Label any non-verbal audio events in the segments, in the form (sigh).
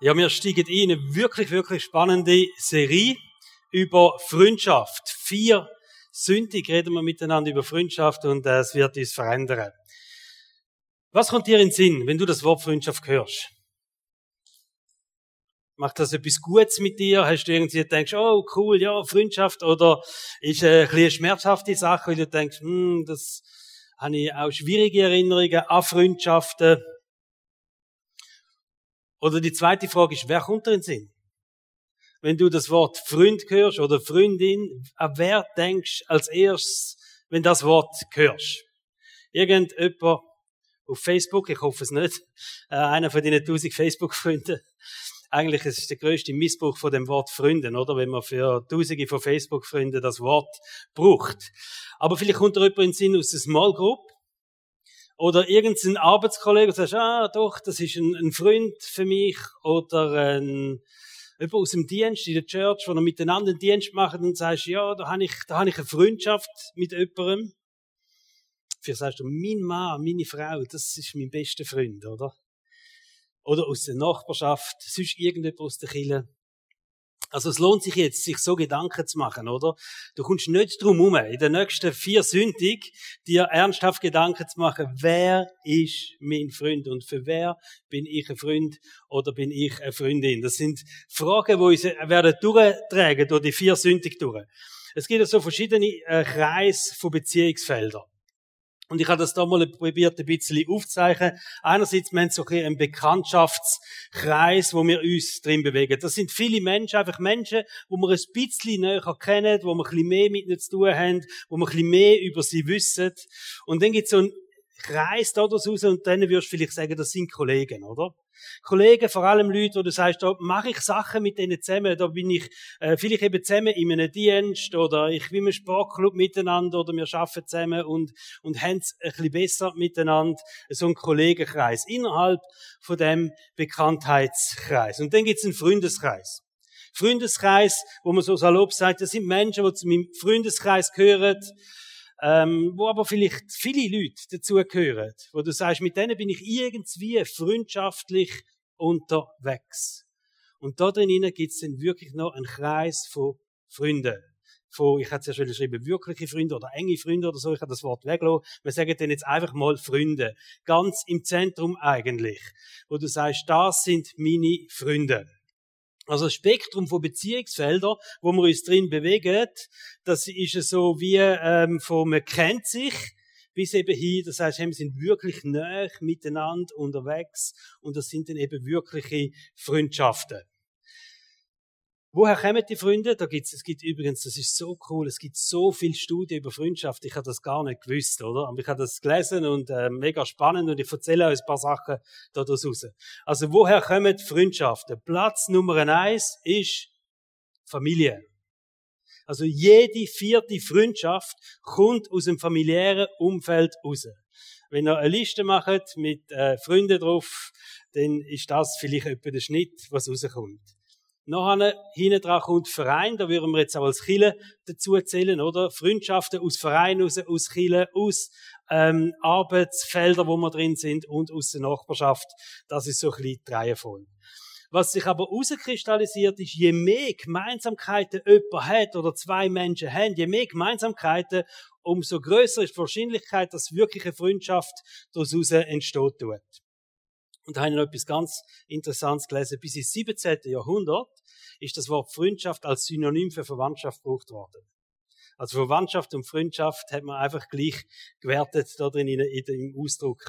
Ja, wir steigen in eine wirklich, wirklich spannende Serie über Freundschaft. Vier Sündig reden wir miteinander über Freundschaft und äh, es wird uns verändern. Was kommt dir in den Sinn, wenn du das Wort Freundschaft hörst? Macht das etwas Gutes mit dir? Hast du irgendwie denkst, oh cool, ja, Freundschaft? Oder ist äh, ein eine schmerzhafte Sache, weil du denkst, hm, das habe ich auch schwierige Erinnerungen an Freundschaften. Oder die zweite Frage ist, wer kommt dir in den Sinn? Wenn du das Wort Freund hörst oder Freundin, an wer denkst als erstes, wenn das Wort hörst? Irgendjemand auf Facebook, ich hoffe es nicht, (laughs) äh, einer von deinen tausend Facebook-Freunden. Eigentlich ist es der größte Missbrauch von dem Wort Freunden, oder? Wenn man für tausende von Facebook-Freunden das Wort braucht. Aber vielleicht kommt da jemand in den Sinn aus der Small Group, oder irgendein Arbeitskollege, und sagst, ah, doch, das ist ein, ein Freund für mich, oder ein, jemand aus dem Dienst in der Church, wo er miteinander einen Dienst macht, und sagst, ja, da habe ich, da habe ich eine Freundschaft mit jemandem. Vielleicht sagst du, mein Mann, meine Frau, das ist mein bester Freund, oder? Oder aus der Nachbarschaft, sonst irgendjemand aus der Kirche. Also es lohnt sich jetzt, sich so Gedanken zu machen, oder? Du kommst nicht drum herum, in den nächsten vier Sündig dir ernsthaft Gedanken zu machen, wer ist mein Freund und für wer bin ich ein Freund oder bin ich eine Freundin? Das sind Fragen, die uns werden durchtragen durch die vier Sündig durch. Es gibt so verschiedene äh, Kreise von Beziehungsfeldern. Und ich habe das da mal probiert, ein bisschen aufzuzeichnen. Einerseits, wir haben so einen Bekanntschaftskreis, wo wir uns drin bewegen. Das sind viele Menschen, einfach Menschen, wo wir ein bisschen näher kennen, wo wir ein bisschen mehr mit ihnen zu tun haben, wo wir ein bisschen mehr über sie wissen. Und dann gibt es so einen Kreis da raus und dann würdest du vielleicht sagen, das sind Kollegen, oder? Kollegen, vor allem Leute, wo du sagst, da mache ich Sachen mit denen zusammen, da bin ich äh, vielleicht eben zusammen in einem Dienst oder ich bin im Sportclub miteinander oder wir arbeiten zusammen und, und haben es ein bisschen besser miteinander, so ein Kollegenkreis innerhalb von dem Bekanntheitskreis. Und dann gibt es einen Freundeskreis. Freundeskreis, wo man so salopp sagt, das sind Menschen, die zu meinem Freundeskreis gehören, ähm, wo aber vielleicht viele Leute dazugehören, wo du sagst, mit denen bin ich irgendwie freundschaftlich unterwegs. Und da drinnen gibt es dann wirklich noch einen Kreis von Freunden. Von, ich hätte es ja schon geschrieben, wirkliche Freunde oder enge Freunde oder so, ich habe das Wort weglassen. Wir sagen dann jetzt einfach mal Freunde. Ganz im Zentrum eigentlich. Wo du sagst, das sind meine Freunde. Also das Spektrum von Beziehungsfeldern, wo wir uns drin bewegen, das ist so wie ähm, von man kennt sich bis eben hin, das heißt, wir sind wirklich näher miteinander unterwegs und das sind dann eben wirkliche Freundschaften. Woher kommen die Freunde? Da gibt's, es gibt übrigens, das ist so cool, es gibt so viel Studien über Freundschaft. Ich habe das gar nicht gewusst, oder? Aber ich habe das gelesen und äh, mega spannend und ich erzähle euch ein paar Sachen da raus. Also woher kommen Freundschaften? Platz Nummer eins ist Familie. Also jede vierte Freundschaft kommt aus dem familiären Umfeld raus. Wenn ihr eine Liste macht mit äh, Freunden drauf, dann ist das vielleicht etwa der Schnitt, was rauskommt. Nachher, hinten dran kommt Verein, da würden wir jetzt auch als Chile dazu zählen, oder? Freundschaften aus Vereinen, aus, aus Chile, aus ähm, Arbeitsfeldern, wo wir drin sind und aus der Nachbarschaft. Das ist so ein bisschen die Reihenfolge. Was sich aber herauskristallisiert ist, je mehr Gemeinsamkeiten jemand hat oder zwei Menschen haben, je mehr Gemeinsamkeiten, umso größer ist die Wahrscheinlichkeit, dass wirklich eine Freundschaft daraus entsteht. Und da habe ich noch etwas ganz Interessantes gelesen. Bis ins 17. Jahrhundert ist das Wort Freundschaft als Synonym für Verwandtschaft gebraucht worden. Also Verwandtschaft und Freundschaft hat man einfach gleich gewertet da drin in, in dem Ausdruck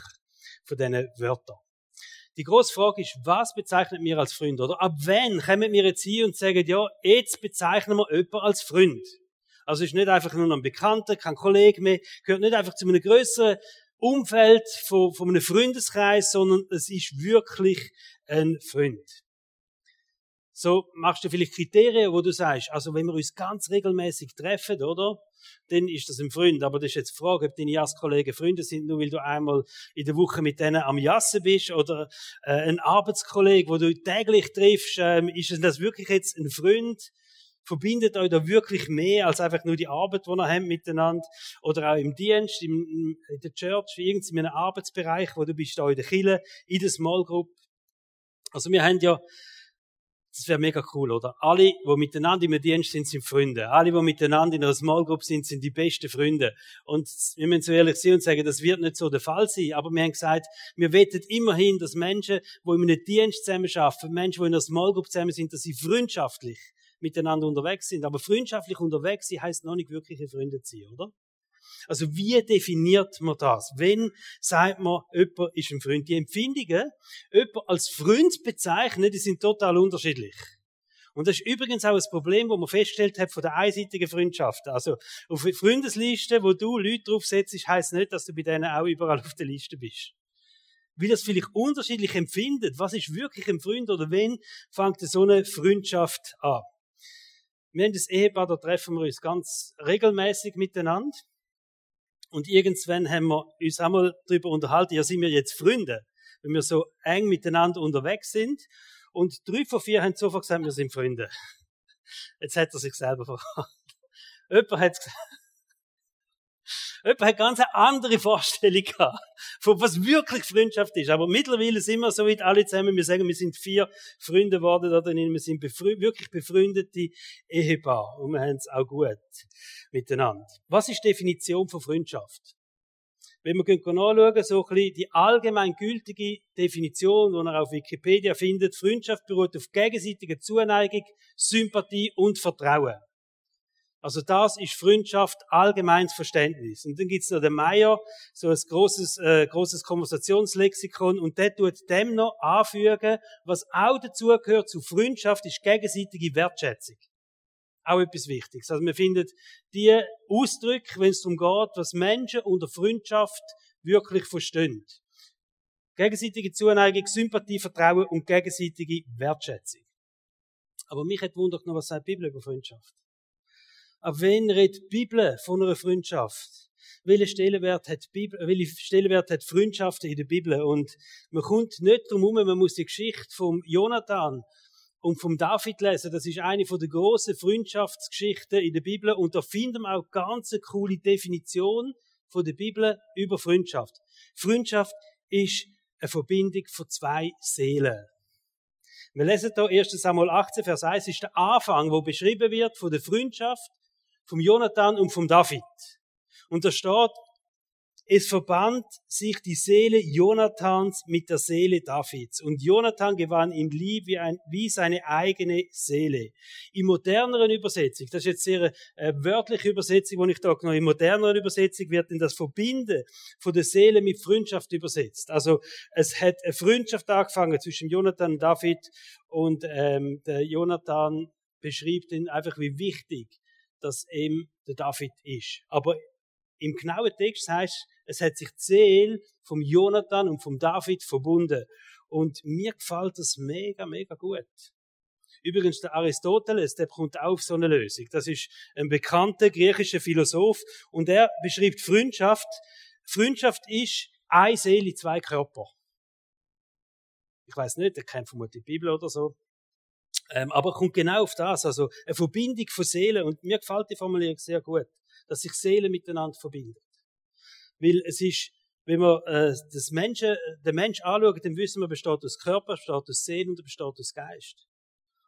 von diesen Wörtern. Die grosse Frage ist, was bezeichnet mir als Freund? Oder ab wann kommen wir jetzt hier und sagen, ja, jetzt bezeichnen wir jemanden als Freund? Also ist nicht einfach nur ein Bekannter, kein Kollege mehr, gehört nicht einfach zu einem größeren Umfeld von, von einem Freundeskreis, sondern es ist wirklich ein Freund. So machst du vielleicht Kriterien, wo du sagst, also wenn wir uns ganz regelmäßig treffen, oder? Dann ist das ein Freund. Aber das ist jetzt die Frage, ob deine Jasskollegen Freunde sind, nur weil du einmal in der Woche mit denen am Jassen bist oder äh, ein Arbeitskollege, wo du täglich triffst, ähm, ist das wirklich jetzt ein Freund? Verbindet euch da wirklich mehr als einfach nur die Arbeit, die ihr habt miteinander oder auch im Dienst, in der Church, in irgendeinem Arbeitsbereich, wo du bist da in der Kille, in der Small Group. Also wir haben ja Das wäre mega cool, oder? Alle, die miteinander im Dienst sind, sind Freunde. Alle, die miteinander in einer Small Group sind, sind die besten Freunde. Und wir müssen so ehrlich sein und sagen, das wird nicht so der Fall sein. Aber wir haben gesagt, wir wettet immerhin, dass Menschen, die in einem Dienst zusammen arbeiten, Menschen, die in einer Small Group zusammen sind, dass sie freundschaftlich miteinander unterwegs sind. Aber freundschaftlich unterwegs sein heisst noch nicht wirkliche Freunde sein, oder? Also wie definiert man das? Wenn sagt man, jemand ist ein Freund? Die Empfindungen, jemand als Freund bezeichnen, die sind total unterschiedlich. Und das ist übrigens auch ein Problem, das man festgestellt hat von der einseitigen Freundschaften. Also auf Freundeslisten, wo du Leute draufsetzt, heisst nicht, dass du bei denen auch überall auf der Liste bist. Wie das vielleicht unterschiedlich empfindet, was ist wirklich ein Freund oder wenn fängt so eine Freundschaft an? Wir haben das Ehepaar, da treffen wir uns ganz regelmäßig miteinander. Und irgendwann haben wir uns einmal darüber unterhalten, ja, sind wir jetzt Freunde, wenn wir so eng miteinander unterwegs sind. Und drei von vier haben sofort gesagt, wir sind Freunde. (laughs) Jetzt hat er sich selber verraten. Jemand hat gesagt, Jemand hat ganz eine andere (laughs) Vorstellung gehabt, von was wirklich Freundschaft ist. Aber mittlerweile sind wir so weit alle zusammen, wir sagen, wir sind vier Freunde geworden da drin, wir sind befre wirklich befreundete Ehepaar und wir haben es auch gut miteinander. Was ist die Definition von Freundschaft? Wenn wir nachschauen, so ein bisschen die allgemeingültige Definition, die ihr auf Wikipedia findet, Freundschaft beruht auf gegenseitiger Zuneigung, Sympathie und Vertrauen. Also das ist Freundschaft, allgemeines Verständnis. Und dann gibt's noch den Meier, so ein großes, äh, großes Konversationslexikon, und der tut dem noch anfügen, was auch dazugehört zu Freundschaft, ist gegenseitige Wertschätzung. Auch etwas Wichtiges. Also man findet die Ausdrücke, wenn es darum geht, was Menschen unter Freundschaft wirklich verstehen. Gegenseitige Zuneigung, Sympathie, Vertrauen und gegenseitige Wertschätzung. Aber mich hat wundert noch, was sagt die Bibel über Freundschaft? Ab wen redet die Bibel von einer Freundschaft? Welchen Stellenwert hat, Bibel, welchen Stellenwert hat Freundschaft in der Bibel? Und man kommt nicht drum herum, man muss die Geschichte vom Jonathan und vom David lesen. Das ist eine von der großen Freundschaftsgeschichten in der Bibel. Und da finden wir auch ganz eine coole Definition von der Bibel über Freundschaft. Freundschaft ist eine Verbindung von zwei Seelen. Wir lesen hier 1. Samuel 18, Vers 1, ist der Anfang, wo beschrieben wird von der Freundschaft vom Jonathan und vom David. Und da steht, es verband sich die Seele Jonathans mit der Seele Davids. Und Jonathan gewann ihn lieb wie, ein, wie seine eigene Seele. In moderneren Übersetzung, das ist jetzt sehr äh, wörtliche Übersetzung, die ich da genommen In moderneren Übersetzung wird denn das Verbinden von der Seele mit Freundschaft übersetzt. Also es hat eine Freundschaft angefangen zwischen Jonathan und David und ähm, der Jonathan beschreibt ihn einfach, wie wichtig dass ihm der David ist. Aber im genauen Text heißt es hat sich die Seele vom Jonathan und vom David verbunden. Und mir gefällt das mega, mega gut. Übrigens, der Aristoteles, der kommt auch auf so eine Lösung. Das ist ein bekannter griechischer Philosoph und er beschreibt Freundschaft. Freundschaft ist eine Seele, zwei Körper. Ich weiß nicht, er kennt vermutlich die Bibel oder so. Ähm, aber kommt genau auf das, also eine Verbindung von Seelen. Und mir gefällt die Formulierung sehr gut, dass sich Seelen miteinander verbinden. Weil es ist, wenn man äh, das Menschen, den Mensch anschaut, dann wissen wir, besteht aus Körper, besteht aus Seele und besteht aus Geist.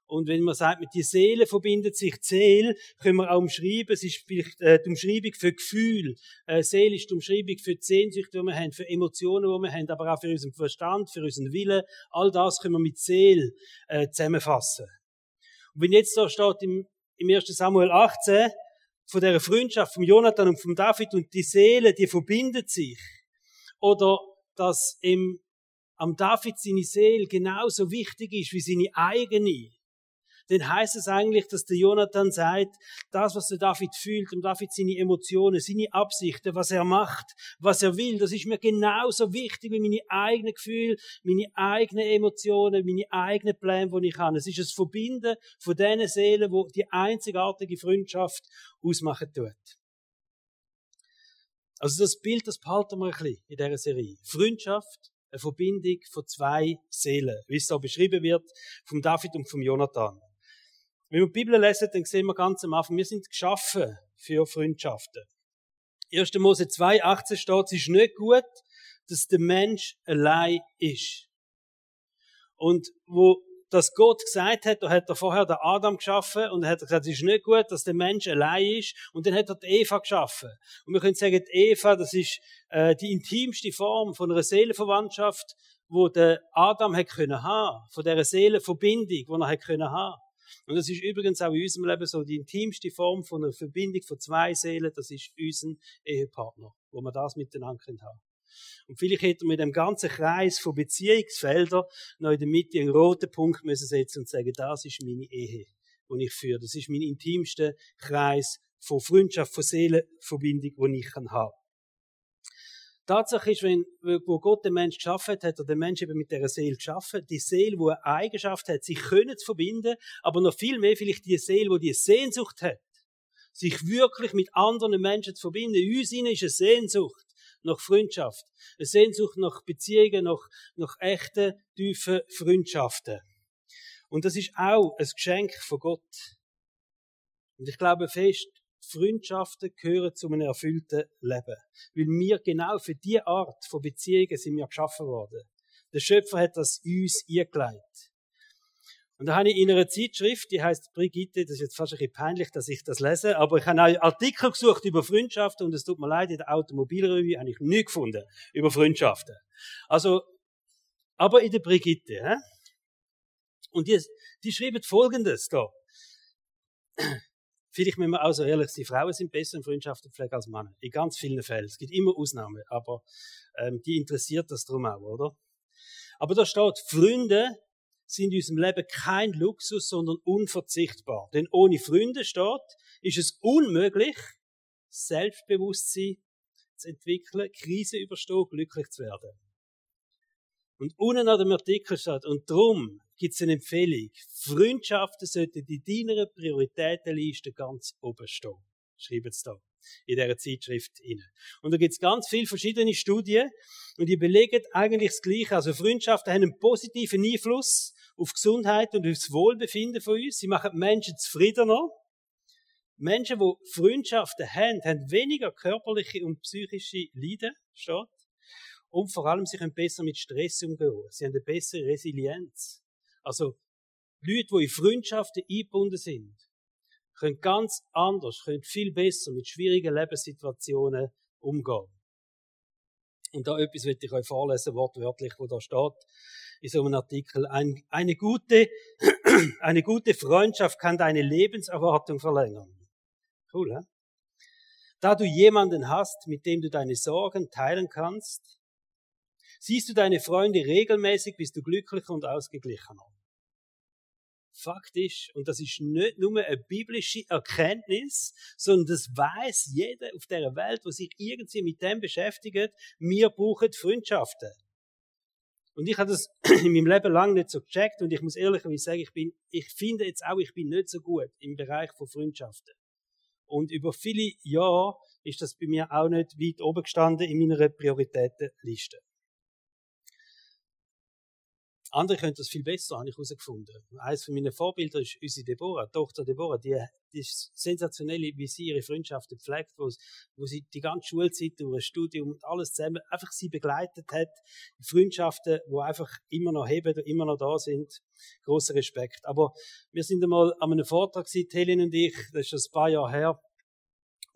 Und wenn man sagt, mit die Seele verbindet sich die Seele, können wir auch umschreiben, es ist vielleicht äh, die Umschreibung für Gefühl. Äh, Seele ist die Umschreibung für die Sehnsucht, die wir haben, für Emotionen, die wir haben, aber auch für unseren Verstand, für unseren Willen. All das können wir mit Seele äh, zusammenfassen. Und wenn jetzt da steht im, im 1. Samuel 18, von der Freundschaft von Jonathan und von David und die Seele, die verbindet sich. Oder dass im, am David seine Seele genauso wichtig ist wie seine eigene dann heißt es eigentlich, dass der Jonathan sagt, das, was der David fühlt, und David seine Emotionen, seine Absichten, was er macht, was er will, das ist mir genauso wichtig wie meine eigenen Gefühle, meine eigenen Emotionen, meine eigenen Pläne, die ich habe. Es ist das Verbinden von diesen Seelen, wo die einzigartige Freundschaft ausmachen tut. Also das Bild, das behalten wir ein bisschen in dieser Serie. Freundschaft, eine Verbindung von zwei Seelen, wie es da beschrieben wird, vom David und vom Jonathan. Wenn wir die Bibel lesen, dann sehen wir ganz am Anfang, wir sind geschaffen für Freundschaften. 1. Mose 2, 18 steht, es ist nicht gut, dass der Mensch allein ist. Und wo dass Gott gesagt hat, da hat er vorher den Adam geschaffen und er hat gesagt, es ist nicht gut, dass der Mensch allein ist und dann hat er die Eva geschaffen. Und wir können sagen, die Eva, das ist äh, die intimste Form von einer Seelenverwandtschaft, wo der Adam hat können haben, von dieser Seelenverbindung, die er hat können haben. Und das ist übrigens auch in unserem Leben so die intimste Form von einer Verbindung von zwei Seelen, das ist unser Ehepartner, wo wir das miteinander haben können. Und vielleicht hätte man mit dem ganzen Kreis von Beziehungsfeldern noch in der Mitte einen roten Punkt müssen setzen und sagen, das ist meine Ehe, die ich führe. Das ist mein intimster Kreis von Freundschaft, von Seelenverbindung, die ich haben kann. Tatsache ist, wenn, wo Gott den Mensch geschaffen hat, hat er den Mensch eben mit der Seele geschaffen. Die Seele, die eine Eigenschaft hat, sich können zu verbinden, aber noch viel mehr vielleicht die Seele, die die Sehnsucht hat, sich wirklich mit anderen Menschen zu verbinden. In uns ist eine Sehnsucht nach Freundschaft. Eine Sehnsucht nach Beziehungen, nach, nach echten, tiefen Freundschaften. Und das ist auch ein Geschenk von Gott. Und ich glaube fest, Freundschaften gehören zu einem erfüllten Leben. Weil wir genau für diese Art von Beziehungen sind wir geschaffen worden. Der Schöpfer hat das uns eingelegt. Und da habe ich in einer Zeitschrift, die heißt Brigitte, das ist jetzt fast ein bisschen peinlich, dass ich das lese, aber ich habe einen Artikel gesucht über Freundschaften und es tut mir leid, in der Automobilrevue habe ich nichts gefunden über Freundschaften. Also, aber in der Brigitte, hä? Und die, die schreibt Folgendes da. Vielleicht müssen wir auch so ehrlich sein, Frauen sind besser in Freundschaftspflege als Männer. In ganz vielen Fällen. Es gibt immer Ausnahmen, aber ähm, die interessiert das drum auch, oder? Aber da steht, Freunde sind in unserem Leben kein Luxus, sondern unverzichtbar. Denn ohne Freunde steht, ist es unmöglich, Selbstbewusstsein zu entwickeln, Krise überstehen, glücklich zu werden. Und unten an dem Artikel steht, und darum gibt es eine Empfehlung. Freundschaften sollten in deiner Prioritätenliste ganz oben stehen. Schreiben sie da in dieser Zeitschrift inne. Und da gibt es ganz viele verschiedene Studien und die belegen eigentlich das Gleiche. Also Freundschaften haben einen positiven Einfluss auf Gesundheit und aufs Wohlbefinden von uns. Sie machen Menschen zufriedener. Menschen, die Freundschaften haben, haben weniger körperliche und psychische Leiden, steht. Und vor allem, sie können besser mit Stress umgehen. Sie haben eine bessere Resilienz. Also, Leute, die in Freundschaften eingebunden sind, können ganz anders, können viel besser mit schwierigen Lebenssituationen umgehen. Und da etwas will ich euch vorlesen, wortwörtlich, wo da steht, in so einem Artikel. Ein, eine gute, (clears throat) eine gute Freundschaft kann deine Lebenserwartung verlängern. Cool, hä? Da du jemanden hast, mit dem du deine Sorgen teilen kannst, siehst du deine Freunde regelmäßig, bist du glücklicher und ausgeglichener. Fakt ist, und das ist nicht nur eine biblische Erkenntnis, sondern das weiß jeder auf der Welt, der sich irgendwie mit dem beschäftigt, wir brauchen Freundschaften. Und ich habe das (clears throat) in meinem Leben lang nicht so gecheckt und ich muss ehrlicherweise sagen, ich bin, ich finde jetzt auch, ich bin nicht so gut im Bereich von Freundschaften. Und über viele Jahre ist das bei mir auch nicht weit oben gestanden in meiner Prioritätenliste. Andere können das viel besser, habe ich herausgefunden. Eines von meinen Vorbildern ist unsere Deborah, Tochter Deborah, die, die ist sensationell, wie sie ihre Freundschaften pflegt, wo, wo sie die ganze Schulzeit durch ein Studium und alles zusammen einfach sie begleitet hat. Freundschaften, wo einfach immer noch heben, immer noch da sind. Großer Respekt. Aber wir sind einmal an einem Vortrag gewesen, Helen und ich, das ist schon ein paar Jahre her,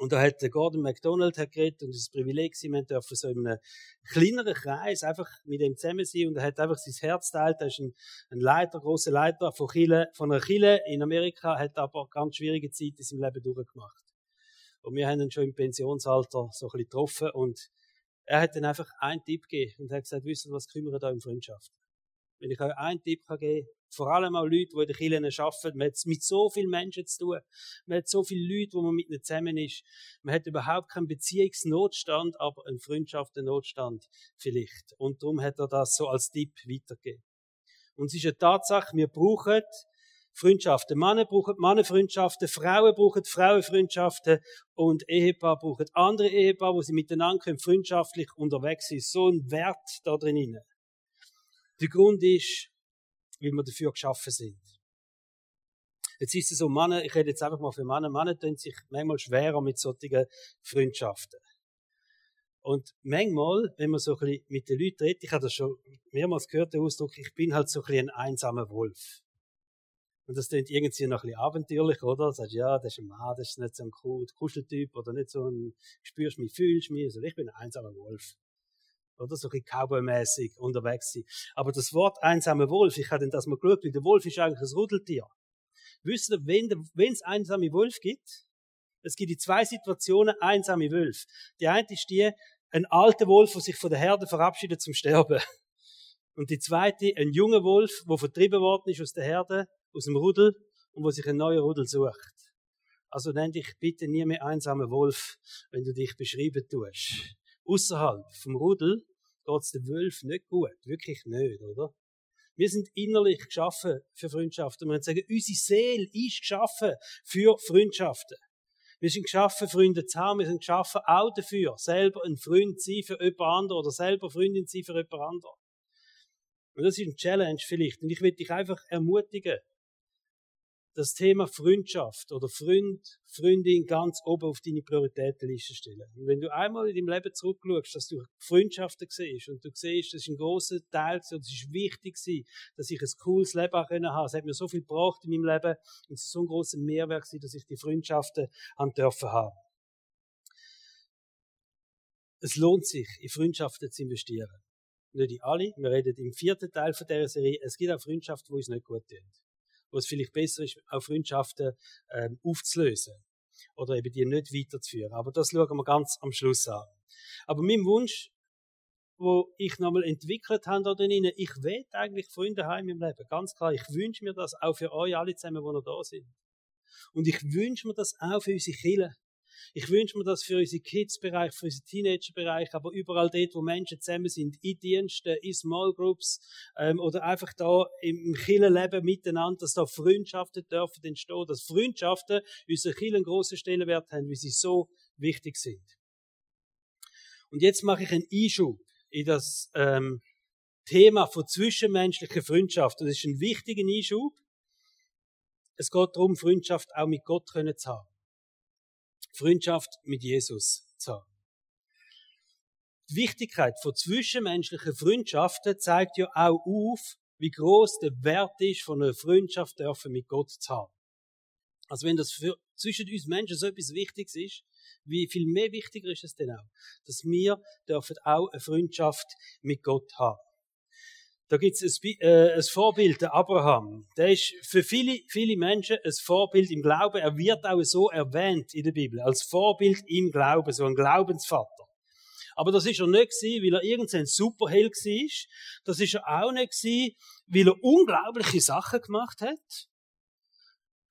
und da hat Gordon McDonald hat geredet und es ist ein Privileg, wir dürfen so in einem kleineren Kreis einfach mit ihm zusammen sein und er hat einfach sein Herz teilt. Er ist ein, ein Leiter, großer Leiter von, Chile, von einer Kille in Amerika, hat aber ganz schwierige Zeit in seinem Leben durchgemacht. Und wir haben ihn schon im Pensionsalter so ein bisschen getroffen und er hat dann einfach einen Tipp gegeben und hat gesagt, wissen was kümmern da um Freundschaft? Wenn ich euch einen Tipp kann geben vor allem auch Leute, die in den Kirchen arbeiten, man hat mit so vielen Menschen zu tun, man hat so viele Leute, wo man mit ihnen zusammen ist, man hat überhaupt keinen Beziehungsnotstand, aber einen Freundschaftsnotstand vielleicht. Und darum hat er das so als Tipp weitergegeben. Und es ist eine Tatsache, wir brauchen Freundschaften. Männer brauchen Männerfreundschaften, Frauen brauchen Frauenfreundschaften und Ehepaar brauchen andere Ehepaare, wo sie miteinander freundschaftlich unterwegs sind. So ein Wert da drin. Der Grund ist, weil wir dafür geschaffen sind. Jetzt ist es so, Männer, ich rede jetzt einfach mal für Männer, Männer tun sich manchmal schwerer mit solchen Freundschaften. Und manchmal, wenn man so ein bisschen mit den Leuten redet, ich habe das schon mehrmals gehört, den Ausdruck, ich bin halt so ein bisschen ein einsamer Wolf. Und das klingt irgendwie noch ein bisschen abenteuerlich, oder? Du sagst, ja, das ist ein Mann, das ist nicht so ein Kuscheltyp oder nicht so ein, spürst mich, fühlst mich. Also ich bin ein einsamer Wolf. Oder so ein bisschen Cowboy-mäßig unterwegs sein. Aber das Wort einsamer Wolf, ich habe das mal geschaut, weil der Wolf ist eigentlich ein Rudeltier. Wisst ihr, wenn es einsame Wolf gibt, es gibt die zwei Situationen einsame Wolf. Die eine ist die, ein alter Wolf, der sich von der Herde verabschiedet zum Sterben. (laughs) Und die zweite, ein junger Wolf, der vertrieben worden ist aus der Herde, aus dem Rudel, und wo sich ein neuer Rudel sucht. Also nenn dich bitte nie mehr einsamer Wolf, wenn du dich beschreiben tust. Außerhalb vom Rudel geht's dem Wolf nicht gut. Wirklich nicht, oder? Wir sind innerlich geschaffen für Freundschaften. Wir sagen, unsere Seele ist geschaffen für Freundschaften. Wir sind geschaffen, Freunde zu haben. Wir sind geschaffen auch dafür, selber ein Freund zu sein für jemand anderen oder selber Freundin zu sein für jemand anderen. Und das ist ein Challenge vielleicht. Und ich will dich einfach ermutigen, das Thema Freundschaft oder Freund, Freundin ganz oben auf deine Prioritätenliste stellen. Und wenn du einmal in deinem Leben zurückschaust, dass du Freundschaften siehst und du siehst, das ist ein großer Teil und es ist wichtig gewesen, dass ich ein cooles Leben haben können Es hat mir so viel gebraucht in meinem Leben und es ist so ein großer Mehrwert gewesen, dass ich die Freundschaften haben dürfen haben. Es lohnt sich, in Freundschaften zu investieren. Nicht in alle. Wir reden im vierten Teil von dieser Serie. Es gibt auch Freundschaften, wo es nicht gut tun wo es vielleicht besser ist, auch Freundschaften ähm, aufzulösen oder eben die nicht weiterzuführen. Aber das schauen wir ganz am Schluss an. Aber mein Wunsch, wo ich nochmal entwickelt habe da drinnen, ich will eigentlich Freunde haben im Leben. Ganz klar, ich wünsche mir das auch für euch alle zusammen, die noch da sind. Und ich wünsche mir das auch für unsere Kinder. Ich wünsche mir das für unseren Kids-Bereich, für unseren Teenager-Bereich, aber überall dort, wo Menschen zusammen sind, in Diensten, in Small Groups ähm, oder einfach da im Kirchenleben miteinander, dass da Freundschaften dürfen entstehen, dass Freundschaften unsere Kirche grossen Stellenwert haben, wie sie so wichtig sind. Und jetzt mache ich einen Einschub in das ähm, Thema von zwischenmenschlicher Freundschaft. Und das ist ein wichtiger Einschub. Es geht darum, Freundschaft auch mit Gott zu haben. Freundschaft mit Jesus zu haben. Die Wichtigkeit von zwischenmenschlichen Freundschaften zeigt ja auch auf, wie groß der Wert ist, von einer Freundschaft dürfen mit Gott zu haben. Also wenn das für, zwischen uns Menschen so etwas Wichtiges ist, wie viel mehr wichtiger ist es denn auch, dass wir dürfen auch eine Freundschaft mit Gott haben. Da gibt es ein, äh, ein Vorbild, der Abraham. Der ist für viele, viele Menschen ein Vorbild im Glauben. Er wird auch so erwähnt in der Bibel, als Vorbild im Glauben, so ein Glaubensvater. Aber das ist er nicht gewesen, weil er irgendein Superheld war. Das ist er auch nicht gewesen, weil er unglaubliche Sachen gemacht hat.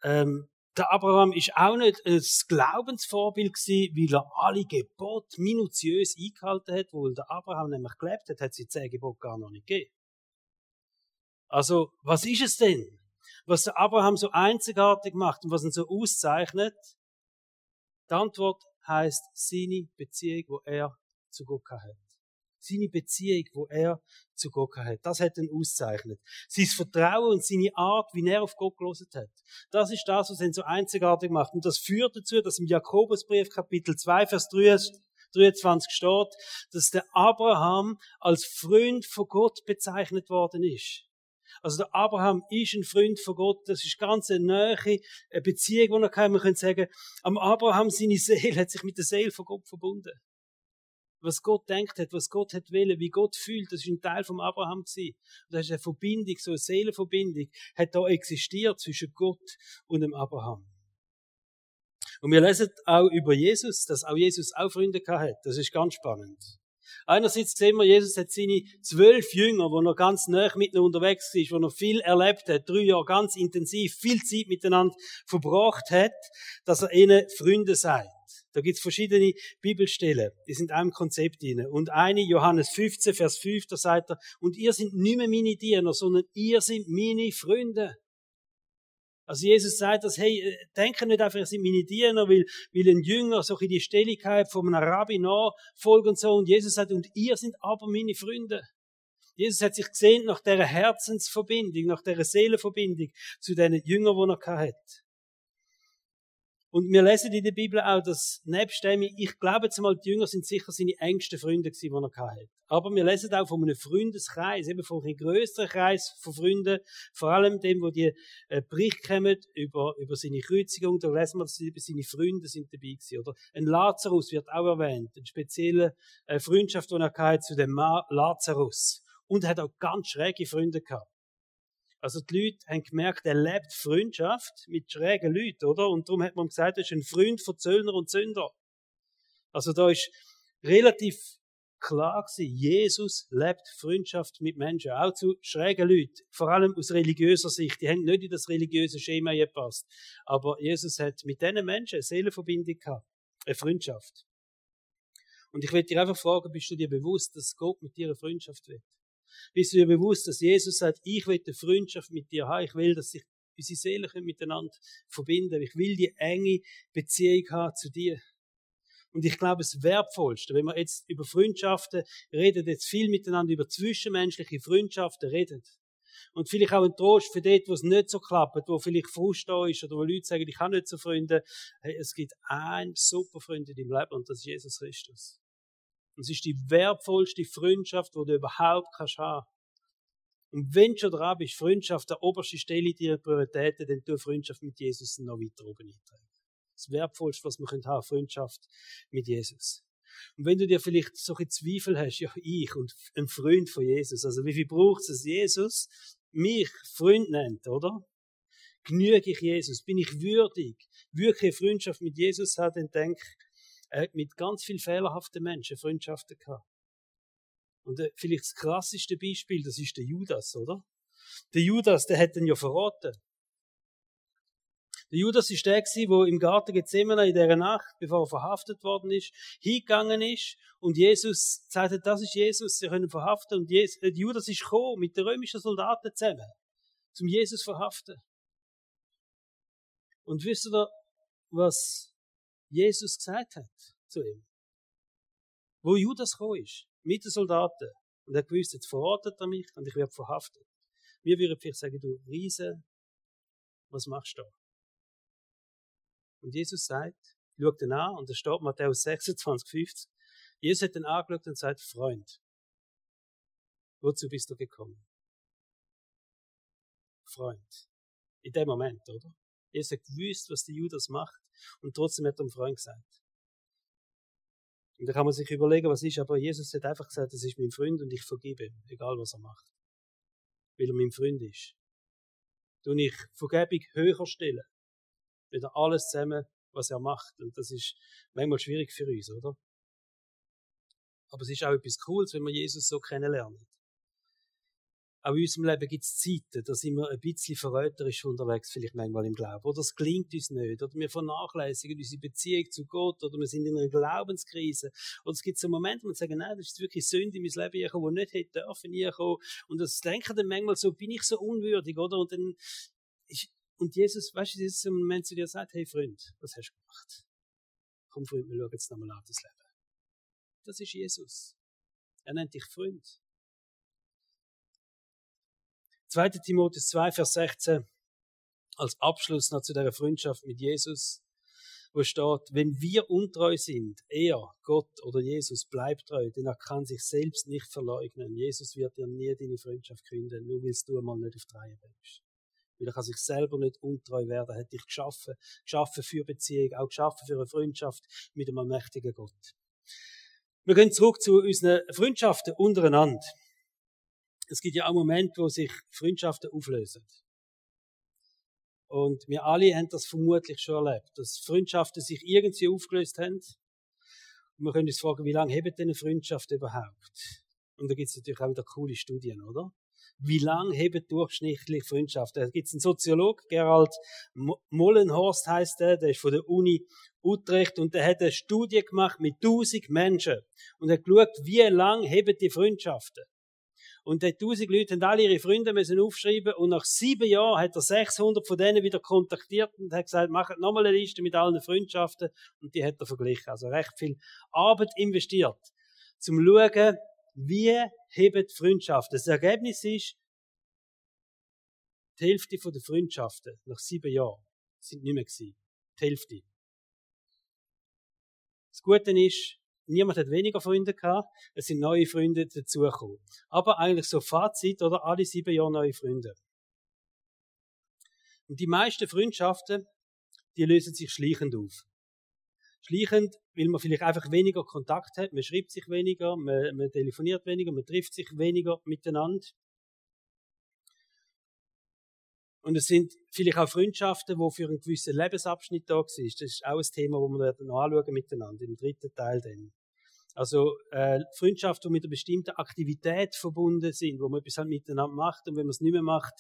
Ähm, der Abraham ist auch nicht ein Glaubensvorbild gewesen, weil er alle Gebote minutiös eingehalten hat, wo der Abraham nämlich gelebt hat, hat sie zehn Gebote gar noch nicht gegeben. Also, was ist es denn, was der Abraham so einzigartig macht und was ihn so auszeichnet? Die Antwort heißt seine Beziehung, wo er zu Gott hat. Seine Beziehung, wo er zu Gott hat. Das hat ihn auszeichnet. Sein Vertrauen und seine Art, wie er auf Gott gelesen hat. Das ist das, was ihn so einzigartig macht. Und das führt dazu, dass im Jakobusbrief Kapitel 2, Vers 23 steht, dass der Abraham als Freund von Gott bezeichnet worden ist. Also der Abraham ist ein Freund von Gott. Das ist ganz eine nahe Beziehung, die er kann. Man könnte sagen, am Abraham seine Seele hat sich mit der Seele von Gott verbunden. Was Gott denkt hat, was Gott hat wollen, wie Gott fühlt, das ist ein Teil vom Abraham gewesen. Das ist eine Verbindung, so eine Seelenverbindung, hat da existiert zwischen Gott und dem Abraham. Und wir lesen auch über Jesus, dass auch Jesus auch Freunde gehabt hat. Das ist ganz spannend. Einerseits sehen wir, Jesus hat seine zwölf Jünger, wo er ganz nah mit ihnen unterwegs ist, wo er viel erlebt hat, drei Jahre ganz intensiv, viel Zeit miteinander verbracht hat, dass er ihnen Freunde sagt. Da gibt's verschiedene Bibelstellen, die sind einem Konzept inne. Und eine, Johannes 15, Vers 5, da sagt er, und ihr sind nicht mehr meine Diener, sondern ihr sind meine Freunde. Also Jesus sagt das, hey, äh, denke nicht einfach, ihr seid meine Diener, weil, weil ein Jünger so in die Stelligkeit von einem Rabbi nachfolgt und so. Und Jesus sagt, und ihr sind aber meine Freunde. Jesus hat sich gesehen nach der Herzensverbindung, nach der Seelenverbindung zu den Jüngern, die er hat. Und wir lesen in der Bibel auch, dass nebst dem, ich glaube jetzt mal, die Jünger sind sicher seine engsten Freunde gewesen, die er hatte. Aber wir lesen auch von einem Freundeskreis, eben von einem größeren Kreis von Freunden, vor allem dem, wo die äh, Bericht kommen über, über seine Kreuzigung, da lesen wir, dass seine Freunde sind dabei gewesen. Oder ein Lazarus wird auch erwähnt, eine spezielle äh, Freundschaft, die er hatte zu dem Lazarus. Und er hat auch ganz schräge Freunde gehabt. Also die Leute haben gemerkt, er lebt Freundschaft mit schrägen Leuten, oder? Und darum hat man gesagt, er ist ein Freund von Zöllner und Sünder. Also da ist relativ klar gewesen, Jesus lebt Freundschaft mit Menschen, auch zu schrägen Leuten, vor allem aus religiöser Sicht. Die haben nicht in das religiöse Schema gepasst. Aber Jesus hat mit diesen Menschen eine Seelenverbindung gehabt, eine Freundschaft. Und ich will dir einfach fragen, bist du dir bewusst, dass Gott mit dir eine Freundschaft will? Bist du dir bewusst, dass Jesus sagt, ich will eine Freundschaft mit dir haben, ich will, dass sich unsere Seelen miteinander verbinden, ich will die enge Beziehung haben zu dir. Und ich glaube, das Wertvollste, wenn wir jetzt über Freundschaften reden, jetzt viel miteinander über zwischenmenschliche Freundschaften reden. Und vielleicht auch ein Trost für dort, wo es nicht so klappt, wo vielleicht Frust da ist oder wo Leute sagen, ich habe nicht so Freunde. Hey, es gibt einen super Freund in deinem Leben und das ist Jesus Christus. Und es ist die wertvollste Freundschaft, die du überhaupt kannst haben. Und wenn du schon dran bist, Freundschaft der oberste Stelle deiner Prioritäten, dann tu Freundschaft mit Jesus noch weiter oben eintragen. Das Wertvollste, was wir haben, Freundschaft mit Jesus. Und wenn du dir vielleicht solche Zweifel hast, ja, ich und ein Freund von Jesus, also wie viel braucht es, dass Jesus mich Freund nennt, oder? Genüge ich Jesus? Bin ich würdig, wirklich Freundschaft mit Jesus hat, dann denk, er hat mit ganz viel fehlerhaften Menschen Freundschaften gehabt. Und äh, vielleicht das krasseste Beispiel, das ist der Judas, oder? Der Judas, der hat ihn ja verraten. Der Judas ist der gewesen, wo im Garten Gethsemane in dieser Nacht, bevor er verhaftet worden ist, hingegangen ist und Jesus sagte, das ist Jesus, sie können verhaften und äh, Judas ist gekommen mit den römischen Soldaten zusammen, zum Jesus verhaften. Und wisst ihr, was Jesus gesagt hat zu ihm. Wo Judas gekommen ist, mit den Soldaten, und er gewusst, jetzt verratet er mich und ich werde verhaftet. Wir würden vielleicht sagen, du Riese, was machst du da? Und Jesus sagt, schaut ihn an, und da steht Matthäus 26, 50. Jesus hat ihn angeschaut und sagt, Freund, wozu bist du gekommen? Freund. In dem Moment, oder? Jesus hat gewusst, was der Judas macht. Und trotzdem hat er dem Freund gesagt. Und da kann man sich überlegen, was ist, aber Jesus hat einfach gesagt, das ist mein Freund und ich vergebe ihm, egal was er macht. Weil er mein Freund ist. Du ich Vergebung höher stellen. Wieder alles zusammen, was er macht. Und das ist manchmal schwierig für uns, oder? Aber es ist auch etwas Cooles, wenn man Jesus so kennenlernt. Auch in unserem Leben gibt es Zeiten, da sind wir ein bisschen verräterisch unterwegs, vielleicht manchmal im Glauben. Oder es gelingt uns nicht. Oder wir vernachlässigen unsere Beziehung zu Gott. Oder wir sind in einer Glaubenskrise. Oder es gibt so Momente, wo wir sagen, nein, das ist wirklich Sünde in mein Leben gekommen, die nicht hätte dürfen kommen. Und das denken dann manchmal so, bin ich so unwürdig, oder? Und dann ist, und Jesus, weißt du, ein Moment zu dir sagt, hey Freund, was hast du gemacht? Komm Freund, wir schauen jetzt nochmal an das Leben. Das ist Jesus. Er nennt dich Freund. 2. Timotheus 2, Vers 16, als Abschluss noch zu der Freundschaft mit Jesus, wo steht, wenn wir untreu sind, er, Gott oder Jesus bleibt treu, denn er kann sich selbst nicht verleugnen. Jesus wird dir nie deine Freundschaft künden, nur willst du einmal nicht auf die bringst. Weil er kann sich selber nicht untreu werden, er hat dich geschaffen, geschaffen für Beziehung, auch geschaffen für eine Freundschaft mit einem mächtigen Gott. Wir gehen zurück zu unseren Freundschaften untereinander es gibt ja auch Momente, wo sich Freundschaften auflösen. Und wir alle haben das vermutlich schon erlebt, dass Freundschaften sich irgendwie aufgelöst haben. Und wir können uns fragen, wie lange haben denn Freundschaften überhaupt? Und da gibt es natürlich auch wieder coole Studien, oder? Wie lange haben durchschnittlich Freundschaften? Da gibt es einen Soziolog, Gerald Mollenhorst heißt der, der ist von der Uni Utrecht und der hat eine Studie gemacht mit 1000 Menschen und hat geschaut, wie lange haben die Freundschaften. Und die tausend Leute haben alle ihre Freunde müssen aufschreiben und nach sieben Jahren hat er 600 von denen wieder kontaktiert und hat gesagt, macht nochmal eine Liste mit allen Freundschaften und die hat er verglichen. Also recht viel Arbeit investiert, zum schauen, wie heben Freundschaften. Das Ergebnis ist, die Hälfte der Freundschaften nach sieben Jahren sind nicht mehr gewesen. Die Hälfte. Das Gute ist, niemand hat weniger Freunde gehabt, es sind neue Freunde dazugekommen. Aber eigentlich so Fazit, oder alle sieben Jahre neue Freunde. Und die meisten Freundschaften, die lösen sich schleichend auf. Schleichend, weil man vielleicht einfach weniger Kontakt hat, man schreibt sich weniger, man, man telefoniert weniger, man trifft sich weniger miteinander. Und es sind vielleicht auch Freundschaften, die für einen gewissen Lebensabschnitt da sind. Das ist auch ein Thema, das wir noch anschauen miteinander, im dritten Teil dann. Also äh, Freundschaften, die mit einer bestimmten Aktivität verbunden sind, wo man etwas halt miteinander macht und wenn man es nicht mehr macht,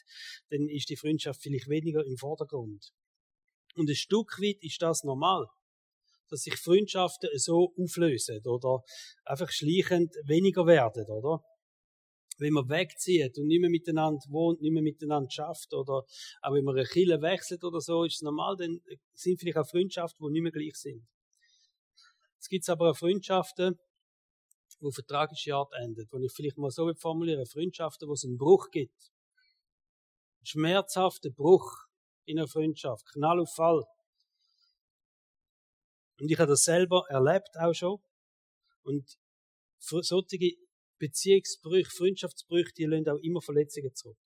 dann ist die Freundschaft vielleicht weniger im Vordergrund. Und ein Stück weit ist das normal, dass sich Freundschaften so auflösen oder einfach schleichend weniger werden, oder? Wenn man wegzieht und nicht mehr miteinander wohnt, nicht mehr miteinander schafft oder auch wenn man eine Kille wechselt oder so, ist es normal, dann sind vielleicht auch Freundschaften, die nicht mehr gleich sind. Es gibt aber auch Freundschaften, die auf eine tragische Art enden, wo ich vielleicht mal so formuliere, Freundschaften, wo es einen Bruch gibt. Ein schmerzhafter Bruch in einer Freundschaft, Knall auf Fall. Und ich habe das selber erlebt auch schon. Und solche Beziehungsbrüche, Freundschaftsbrüche, die lassen auch immer Verletzungen zurück.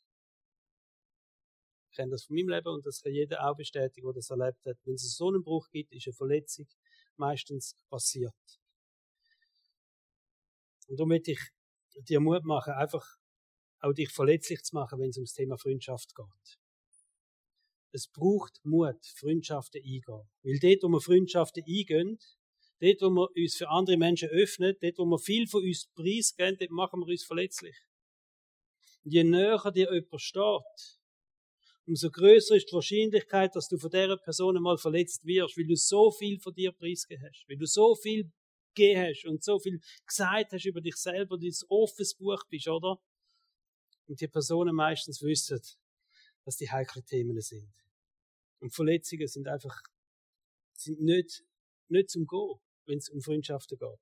Ich kenne das von meinem Leben und das kann jeder auch bestätigen, der das erlebt hat. Wenn es so einen Bruch gibt, ist eine Verletzung meistens passiert. Und darum möchte ich dir Mut machen, einfach auch dich verletzlich zu machen, wenn es ums Thema Freundschaft geht. Es braucht Mut, Freundschaften eingehen. Weil dort, wo wir Freundschaften eingehen, dort, wo wir uns für andere Menschen öffnen, dort, wo wir viel von uns preisgeben, dort machen wir uns verletzlich. Und je näher dir jemand steht, umso größer ist die Wahrscheinlichkeit, dass du von dieser Person einmal verletzt wirst, weil du so viel von dir preisgegeben hast, weil du so viel gegeben hast und so viel gesagt hast über dich selber, du ein offenes Buch bist, oder? Und die Personen meistens wissen, dass die heikle Themen sind. Und Verletzungen sind einfach, sind nicht, nicht zum Gehen, wenn es um Freundschaften geht.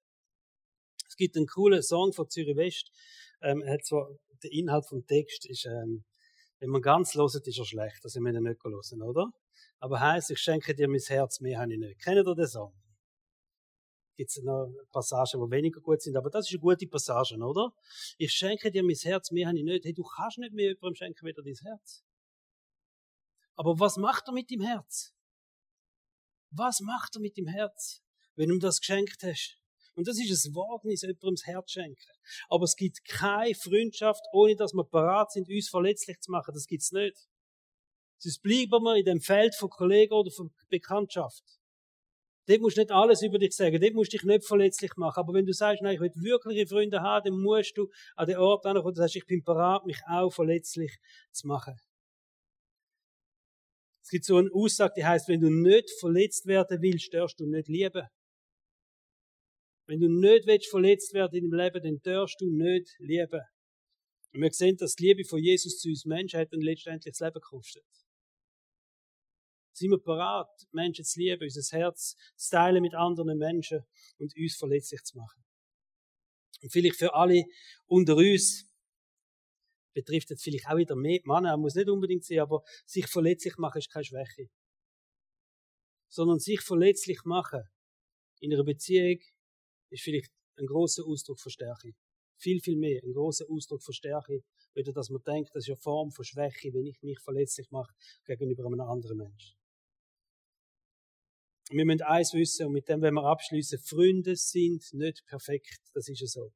Es gibt einen coolen Song von Zürich West, ähm, er hat zwar, der Inhalt vom Text ist, ähm, wenn man ganz hört, ist er schlecht. Das müssen wir nicht hören, oder? Aber heißt, ich schenke dir mein Herz, mehr habe ich nicht. Kennt ihr den Song? Gibt es noch Passagen, die weniger gut sind, aber das ist eine gute Passage, oder? Ich schenke dir mein Herz, mehr habe ich nicht. Hey, du kannst nicht mehr jemandem schenken wieder dein Herz. Aber was macht er mit dem Herz? Was macht er mit dem Herz, wenn du ihm das geschenkt hast? Und das ist ein Wagnis, jemandem das Herz schenken. Aber es gibt keine Freundschaft, ohne dass wir parat sind, uns verletzlich zu machen. Das gibt's nicht. Sonst bleiben wir in dem Feld von Kollegen oder von Bekanntschaft. Dort musst du nicht alles über dich sagen. Dort musst du dich nicht verletzlich machen. Aber wenn du sagst, nein, ich will wirkliche Freunde haben, dann musst du an den Ort ankommen und sagst, ich bin parat, mich auch verletzlich zu machen. Es gibt so eine Aussage, die heißt, wenn du nicht verletzt werden willst, darfst du nicht lieben. Wenn du nicht willst, verletzt werden in deinem Leben, dann darfst du nicht lieben. Und wir sehen, dass die Liebe von Jesus zu uns Menschen hat dann letztendlich das Leben gekostet. Sind wir parat, Menschen zu lieben, unser Herz zu teilen mit anderen Menschen und uns verletzlich zu machen? Und vielleicht für alle unter uns betrifft es vielleicht auch wieder mehr Männer, er muss nicht unbedingt sein, aber sich verletzlich machen ist keine Schwäche. Sondern sich verletzlich machen in einer Beziehung ist vielleicht ein großer Ausdruck von Stärke. Viel, viel mehr. Ein großer Ausdruck von Stärke, wieder, dass man denkt, das ist eine Form von Schwäche, wenn ich mich verletzlich mache gegenüber einem anderen Menschen. wir müssen eins wissen, und mit dem wenn wir abschließen, Freunde sind nicht perfekt. Das ist ja so.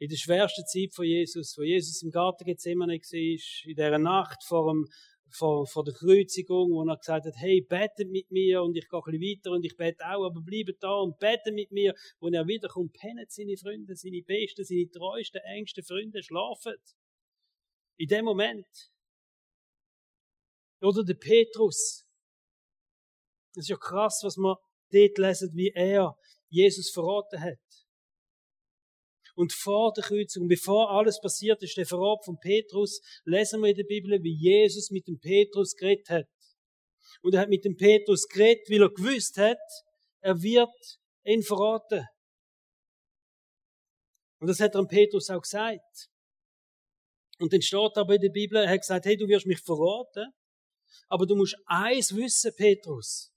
In der schwersten Zeit von Jesus, wo Jesus im Garten Gethsemane war, in dieser Nacht vor dem vor, vor der Kreuzigung, wo er gesagt hat, hey, betet mit mir und ich gehe ein bisschen weiter und ich bete auch, aber bleibt da und betet mit mir. Wo er wiederkommt, pennen seine Freunde, seine besten, seine treuesten, engsten Freunde schlafen. In dem Moment. Oder der Petrus. Das ist ja krass, was man dort lesen, wie er Jesus verraten hat. Und vor der Kreuzung, bevor alles passiert ist, der Verrat von Petrus, lesen wir in der Bibel, wie Jesus mit dem Petrus geredet hat. Und er hat mit dem Petrus geredet, weil er gewusst hat, er wird ihn verraten. Und das hat er dem Petrus auch gesagt. Und dann steht aber in der Bibel, er hat gesagt, hey, du wirst mich verraten, aber du musst eins wissen, Petrus.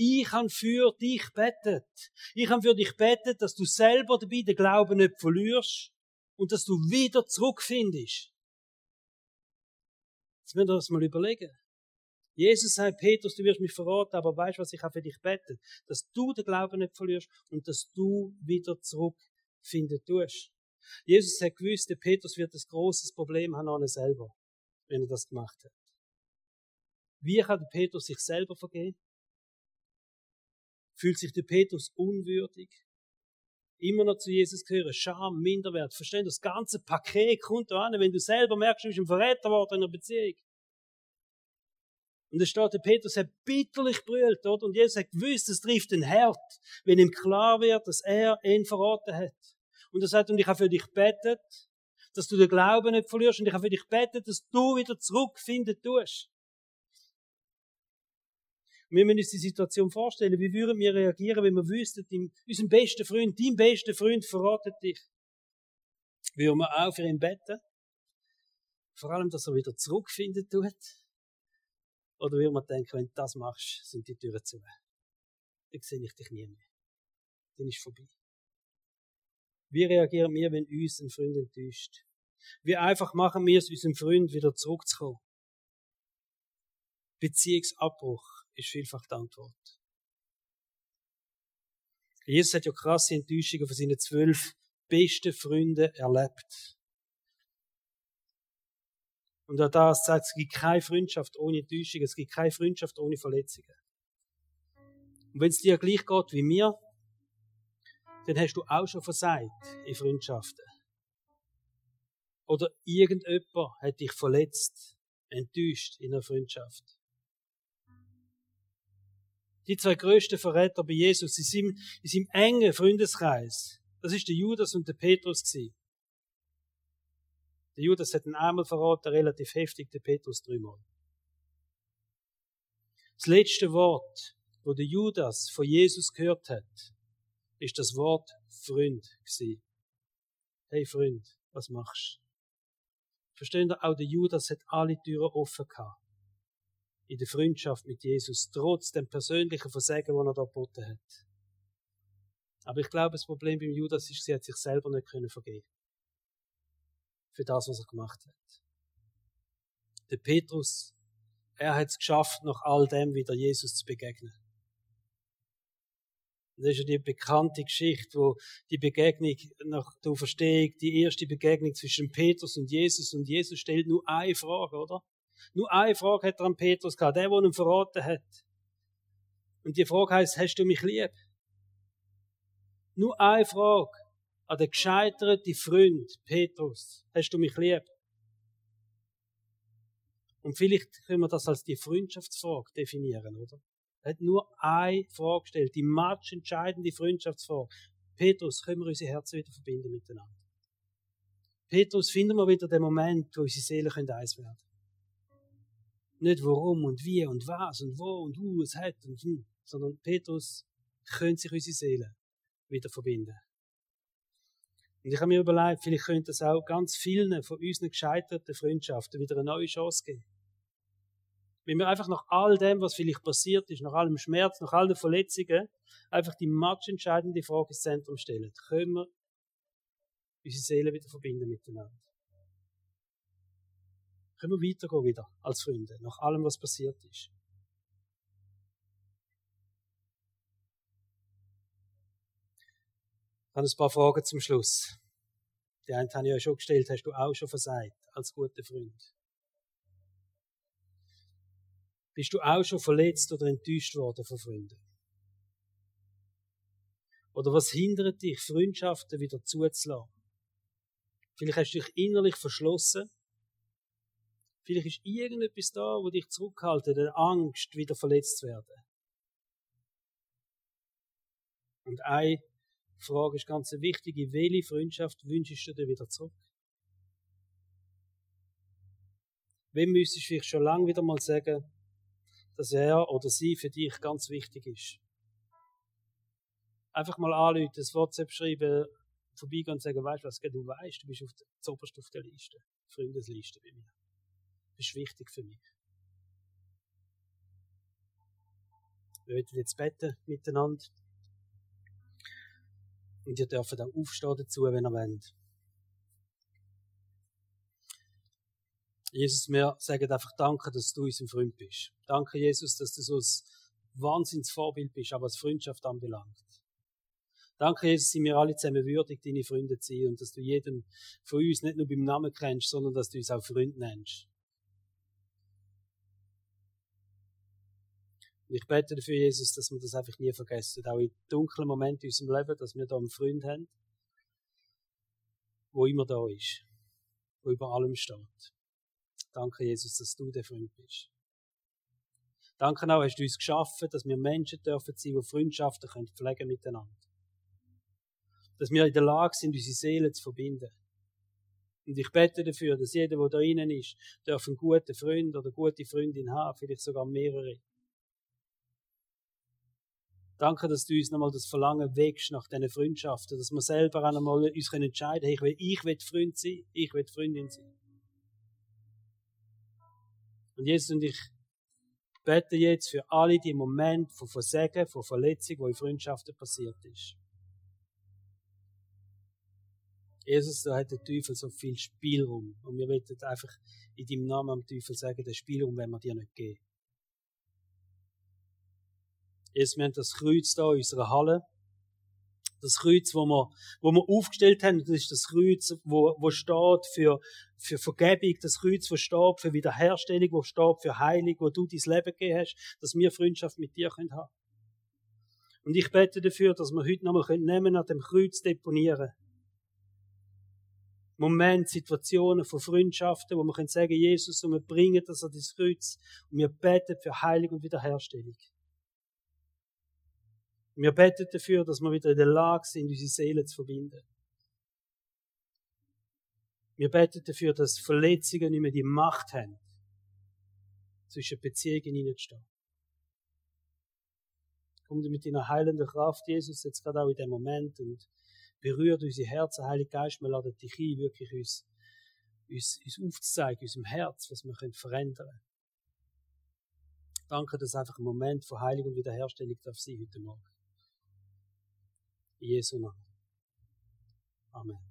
Ich habe für dich betet. Ich habe für dich betet, dass du selber dabei den Glauben nicht verlierst und dass du wieder zurückfindest. Jetzt müssen wir das mal überlegen. Jesus sagt, Petrus, du wirst mich verraten, aber weißt du, was ich auch für dich bete? Dass du den Glauben nicht verlierst und dass du wieder zurückfinden tust. Jesus hat gewusst, der Petrus wird ein großes Problem haben an er selber, wenn er das gemacht hat. Wie kann der Petrus sich selber vergeben? Fühlt sich der Petrus unwürdig? Immer noch zu Jesus gehören, Scham, Minderwert. Verstehen, das ganze Paket kommt da an, wenn du selber merkst, du bist ein Verräter worden in einer Beziehung. Und es steht, der Petrus hat bitterlich brüllt, oder? Und Jesus hat gewusst, es trifft den Herd, wenn ihm klar wird, dass er ihn verraten hat. Und er sagt, und ich habe für dich betet, dass du den Glauben nicht verlierst, und ich habe für dich betet, dass du wieder zurückfinden tust. Wir müssen uns die Situation vorstellen, wie würden wir reagieren, wenn wir wüssten, unser bester Freund, dein bester Freund verratet dich. Würden wir auch für ihn beten? Vor allem, dass er wieder zurückfinden tut? Oder würde man denken, wenn du das machst, sind die Türen zu. Dann sehe ich dich nie mehr. Dann ist vorbei. Wie reagieren wir, wenn uns ein Freund enttäuscht? Wie einfach machen wir es, unserem Freund wieder zurückzukommen? Beziehungsabbruch ist vielfach die Antwort. Jesus hat ja krasse Enttäuschungen von seinen zwölf besten Freunden erlebt. Und auch das sagt, es gibt keine Freundschaft ohne Enttäuschung, es gibt keine Freundschaft ohne Verletzungen. Und wenn es dir gleich geht wie mir, dann hast du auch schon versagt in Freundschaften. Oder irgendjemand hat dich verletzt, enttäuscht in einer Freundschaft. Die zwei größten Verräter bei Jesus in seinem, in seinem engen Freundeskreis, das ist der Judas und der Petrus gewesen. Der Judas hat ihn einmal verraten, relativ heftig, der Petrus dreimal. Das letzte Wort, wo der Judas von Jesus gehört hat, ist das Wort Freund gewesen. Hey Freund, was machst du? Verstehen ihr, auch der Judas hat alle Türen offen gehabt. In der Freundschaft mit Jesus, trotz dem persönlichen Versagen, das er da geboten hat. Aber ich glaube, das Problem beim Judas ist, sie hat sich selber nicht können vergeben für das, was er gemacht hat. Der Petrus, er hat es geschafft, nach all dem wieder Jesus zu begegnen. Das ist ja die bekannte Geschichte, wo die Begegnung nach der Verstehung, die erste Begegnung zwischen Petrus und Jesus, und Jesus stellt nur eine Frage, oder? Nur eine Frage hat er an Petrus gehabt, der, der ihn verraten hat. Und die Frage heißt, hast du mich lieb? Nur eine Frage an den gescheiterten Freund Petrus. Hast du mich lieb? Und vielleicht können wir das als die Freundschaftsfrage definieren, oder? Er hat nur eine Frage gestellt, die matchentscheidende Freundschaftsfrage. Petrus, können wir unsere Herzen wieder verbinden miteinander? Petrus, finden wir wieder den Moment, wo unsere Seelen eins werden Nicht warum und wie und was und wo und wo es hat und hm, sondern Petrus, können sich unsere Seelen wieder verbinden. Und ich habe mir überlegt, vielleicht könnte es auch ganz vielen von unseren gescheiterten Freundschaften wieder eine neue Chance geben. Wenn wir einfach nach all dem, was vielleicht passiert ist, nach allem Schmerz, nach all den Verletzungen, einfach die matchentscheidende Frage ins Zentrum stellen. Können wir unsere Seele wieder verbinden miteinander? Können wir weitergehen wieder als Freunde, nach allem, was passiert ist? habe ein paar Fragen zum Schluss. Die eine habe ich ja schon gestellt, hast du auch schon versagt, als guter Freund? Bist du auch schon verletzt oder enttäuscht worden von Freunden? Oder was hindert dich, Freundschaften wieder zuzulassen? Vielleicht hast du dich innerlich verschlossen. Vielleicht ist irgendetwas da, wo dich zurückhaltet, eine Angst, wieder verletzt zu werden. Und eine Frage ist ganz wichtig, welche Freundschaft wünschst du dir wieder zurück? Wem müsstest du vielleicht schon lange wieder mal sagen, dass er oder sie für dich ganz wichtig ist? Einfach mal anrufen, das WhatsApp schreiben, vorbeigehen und sagen, weißt du was, du weißt, du bist auf der, auf der Liste, Freundesliste bei mir. Du bist wichtig für mich. Wir werden jetzt beten miteinander. Und ihr dürft auch aufstehen dazu, wenn ihr wollt. Jesus, wir sagen einfach Danke, dass du unser Freund bist. Danke, Jesus, dass du so ein Wahnsinnsvorbild bist, aber was Freundschaft anbelangt. Danke, Jesus, sind wir alle zusammen würdig, deine Freunde zu sein und dass du jeden von uns nicht nur beim Namen kennst, sondern dass du uns auch Freund nennst. Und ich bete dafür, Jesus, dass wir das einfach nie vergessen. Auch in dunklen Momenten in unserem Leben, dass wir da einen Freund haben, wo immer da ist, wo über allem steht. Danke, Jesus, dass du der Freund bist. Danke auch, hast du uns geschaffen, dass wir Menschen dürfen sein, die Freundschaften können pflegen miteinander. Dass wir in der Lage sind, unsere Seelen zu verbinden. Und ich bete dafür, dass jeder, der da innen ist, darf einen guten Freund oder gute Freundin haben, vielleicht sogar mehrere. Danke, dass du uns nochmal das Verlangen wächst nach diesen Freundschaften, dass wir selber auch nochmal uns entscheiden können, ich will, ich will Freund sein, ich will Freundin sein. Und Jesus und ich bete jetzt für alle die Momente von Versagen, von Verletzung, wo in Freundschaften passiert ist. Jesus, da hat der Teufel so viel Spielraum. Und wir wollen einfach in deinem Namen am Teufel sagen, den Spielraum werden wir dir nicht geben. Jesus, wir haben das Kreuz da in unserer Halle das Kreuz, wo wir, wo wir aufgestellt haben, das ist das Kreuz, wo, wo steht für, für Vergebung, das Kreuz, wo steht für Wiederherstellung, wo steht für Heilung, wo du dein Leben gegeben hast, dass wir Freundschaft mit dir können haben. Und ich bete dafür, dass wir heute nochmal nehmen an dem Kreuz deponieren. Momente, Situationen von Freundschaften, wo wir können sagen, Jesus, und wir bringen das an das Kreuz und wir beten für Heilung und Wiederherstellung. Wir beten dafür, dass wir wieder in der Lage sind, unsere Seele zu verbinden. Wir beten dafür, dass Verletzungen nicht mehr die Macht haben, zwischen Beziehungen hineinzustehen. Komm mit deiner heilenden Kraft, Jesus, jetzt gerade auch in dem Moment und berührt unsere Herzen, Heiliger Geist, wir laden dich ein, wirklich uns, uns, uns aufzuzeigen, unserem Herz, was wir können verändern können. Danke, dass einfach ein Moment von Heilung und Wiederherstellung darf sein heute Morgen. I Jesu navn. Amen.